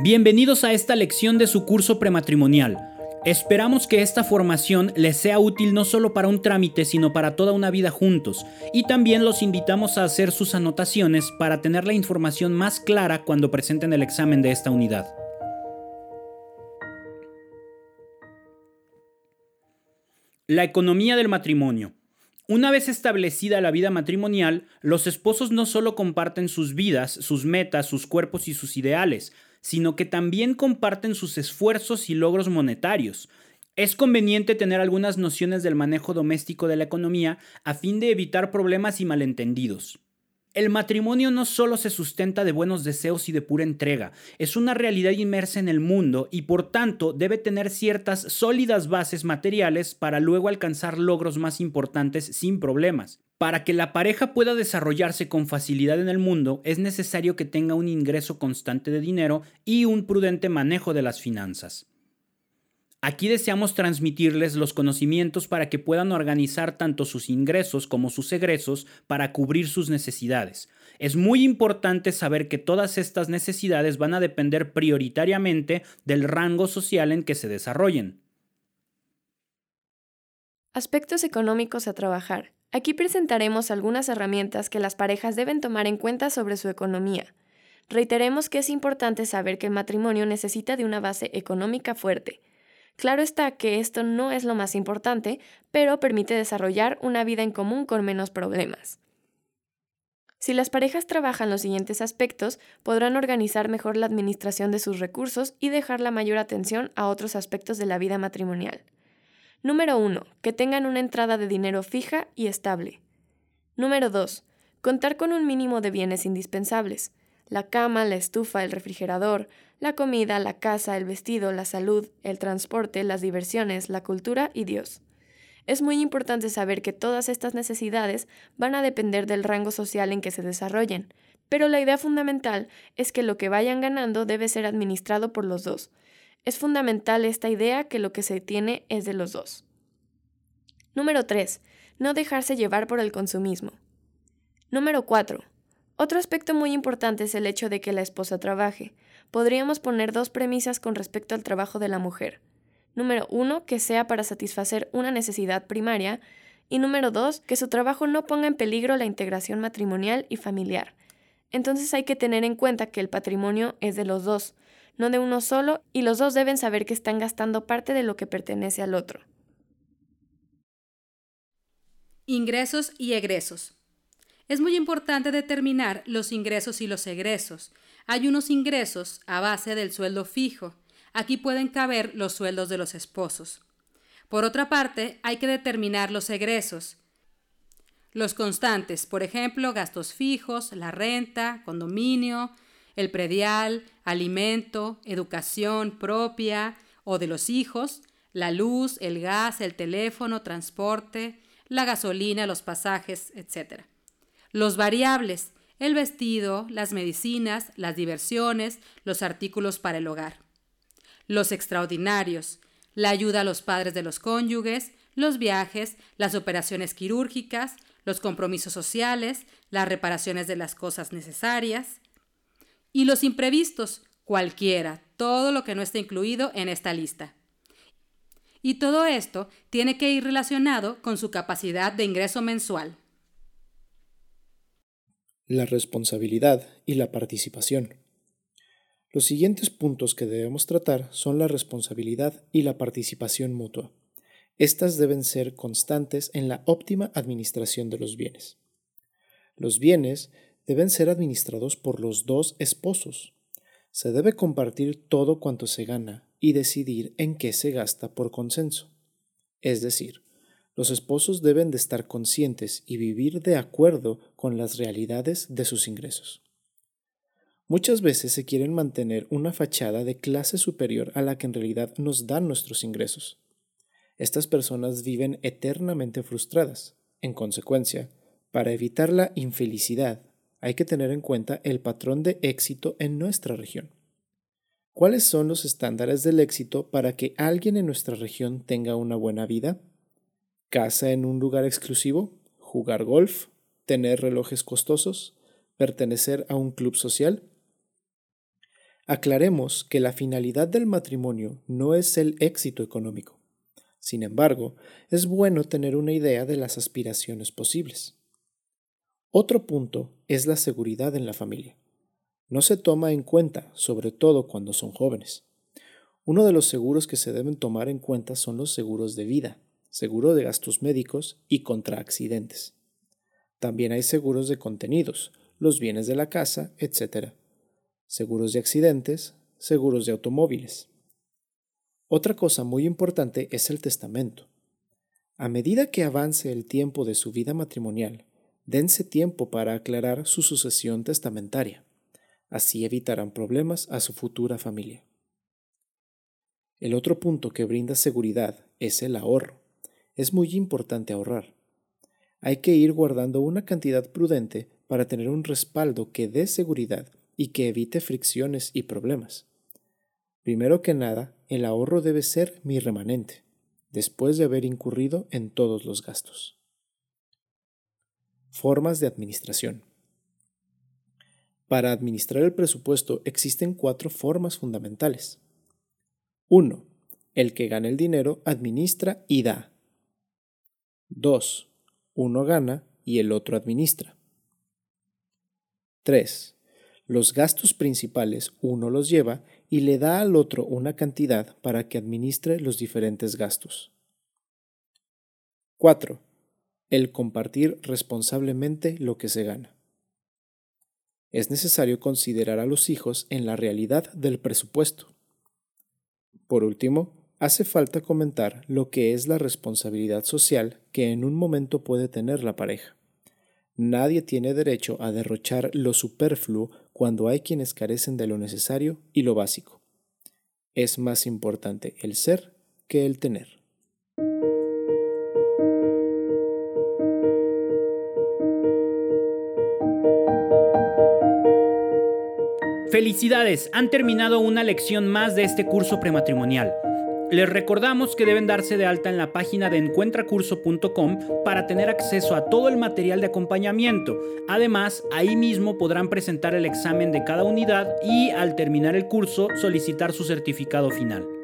Bienvenidos a esta lección de su curso prematrimonial. Esperamos que esta formación les sea útil no solo para un trámite, sino para toda una vida juntos. Y también los invitamos a hacer sus anotaciones para tener la información más clara cuando presenten el examen de esta unidad. La economía del matrimonio. Una vez establecida la vida matrimonial, los esposos no solo comparten sus vidas, sus metas, sus cuerpos y sus ideales, sino que también comparten sus esfuerzos y logros monetarios. Es conveniente tener algunas nociones del manejo doméstico de la economía a fin de evitar problemas y malentendidos. El matrimonio no solo se sustenta de buenos deseos y de pura entrega, es una realidad inmersa en el mundo y por tanto debe tener ciertas sólidas bases materiales para luego alcanzar logros más importantes sin problemas. Para que la pareja pueda desarrollarse con facilidad en el mundo, es necesario que tenga un ingreso constante de dinero y un prudente manejo de las finanzas. Aquí deseamos transmitirles los conocimientos para que puedan organizar tanto sus ingresos como sus egresos para cubrir sus necesidades. Es muy importante saber que todas estas necesidades van a depender prioritariamente del rango social en que se desarrollen. Aspectos económicos a trabajar. Aquí presentaremos algunas herramientas que las parejas deben tomar en cuenta sobre su economía. Reiteremos que es importante saber que el matrimonio necesita de una base económica fuerte Claro está que esto no es lo más importante, pero permite desarrollar una vida en común con menos problemas. Si las parejas trabajan los siguientes aspectos, podrán organizar mejor la administración de sus recursos y dejar la mayor atención a otros aspectos de la vida matrimonial. Número 1. Que tengan una entrada de dinero fija y estable. Número 2. Contar con un mínimo de bienes indispensables. La cama, la estufa, el refrigerador, la comida, la casa, el vestido, la salud, el transporte, las diversiones, la cultura y Dios. Es muy importante saber que todas estas necesidades van a depender del rango social en que se desarrollen, pero la idea fundamental es que lo que vayan ganando debe ser administrado por los dos. Es fundamental esta idea que lo que se tiene es de los dos. Número 3. No dejarse llevar por el consumismo. Número 4. Otro aspecto muy importante es el hecho de que la esposa trabaje podríamos poner dos premisas con respecto al trabajo de la mujer. Número uno, que sea para satisfacer una necesidad primaria. Y número dos, que su trabajo no ponga en peligro la integración matrimonial y familiar. Entonces hay que tener en cuenta que el patrimonio es de los dos, no de uno solo, y los dos deben saber que están gastando parte de lo que pertenece al otro. Ingresos y egresos. Es muy importante determinar los ingresos y los egresos, hay unos ingresos a base del sueldo fijo. Aquí pueden caber los sueldos de los esposos. Por otra parte, hay que determinar los egresos. Los constantes, por ejemplo, gastos fijos, la renta, condominio, el predial, alimento, educación propia o de los hijos, la luz, el gas, el teléfono, transporte, la gasolina, los pasajes, etc. Los variables, el vestido, las medicinas, las diversiones, los artículos para el hogar. Los extraordinarios, la ayuda a los padres de los cónyuges, los viajes, las operaciones quirúrgicas, los compromisos sociales, las reparaciones de las cosas necesarias. Y los imprevistos, cualquiera, todo lo que no esté incluido en esta lista. Y todo esto tiene que ir relacionado con su capacidad de ingreso mensual la responsabilidad y la participación. Los siguientes puntos que debemos tratar son la responsabilidad y la participación mutua. Estas deben ser constantes en la óptima administración de los bienes. Los bienes deben ser administrados por los dos esposos. Se debe compartir todo cuanto se gana y decidir en qué se gasta por consenso. Es decir, los esposos deben de estar conscientes y vivir de acuerdo con las realidades de sus ingresos. Muchas veces se quieren mantener una fachada de clase superior a la que en realidad nos dan nuestros ingresos. Estas personas viven eternamente frustradas. En consecuencia, para evitar la infelicidad, hay que tener en cuenta el patrón de éxito en nuestra región. ¿Cuáles son los estándares del éxito para que alguien en nuestra región tenga una buena vida? casa en un lugar exclusivo, jugar golf, tener relojes costosos, pertenecer a un club social. Aclaremos que la finalidad del matrimonio no es el éxito económico. Sin embargo, es bueno tener una idea de las aspiraciones posibles. Otro punto es la seguridad en la familia. No se toma en cuenta, sobre todo cuando son jóvenes. Uno de los seguros que se deben tomar en cuenta son los seguros de vida, seguro de gastos médicos y contra accidentes. También hay seguros de contenidos, los bienes de la casa, etc. Seguros de accidentes, seguros de automóviles. Otra cosa muy importante es el testamento. A medida que avance el tiempo de su vida matrimonial, dense tiempo para aclarar su sucesión testamentaria. Así evitarán problemas a su futura familia. El otro punto que brinda seguridad es el ahorro. Es muy importante ahorrar. Hay que ir guardando una cantidad prudente para tener un respaldo que dé seguridad y que evite fricciones y problemas. Primero que nada, el ahorro debe ser mi remanente, después de haber incurrido en todos los gastos. Formas de administración. Para administrar el presupuesto existen cuatro formas fundamentales. 1. El que gana el dinero administra y da. 2. Uno gana y el otro administra. 3. Los gastos principales uno los lleva y le da al otro una cantidad para que administre los diferentes gastos. 4. El compartir responsablemente lo que se gana es necesario considerar a los hijos en la realidad del presupuesto. Por último, hace falta comentar lo que es la responsabilidad social que en un momento puede tener la pareja. Nadie tiene derecho a derrochar lo superfluo cuando hay quienes carecen de lo necesario y lo básico. Es más importante el ser que el tener. Felicidades, han terminado una lección más de este curso prematrimonial. Les recordamos que deben darse de alta en la página de encuentracurso.com para tener acceso a todo el material de acompañamiento. Además, ahí mismo podrán presentar el examen de cada unidad y al terminar el curso solicitar su certificado final.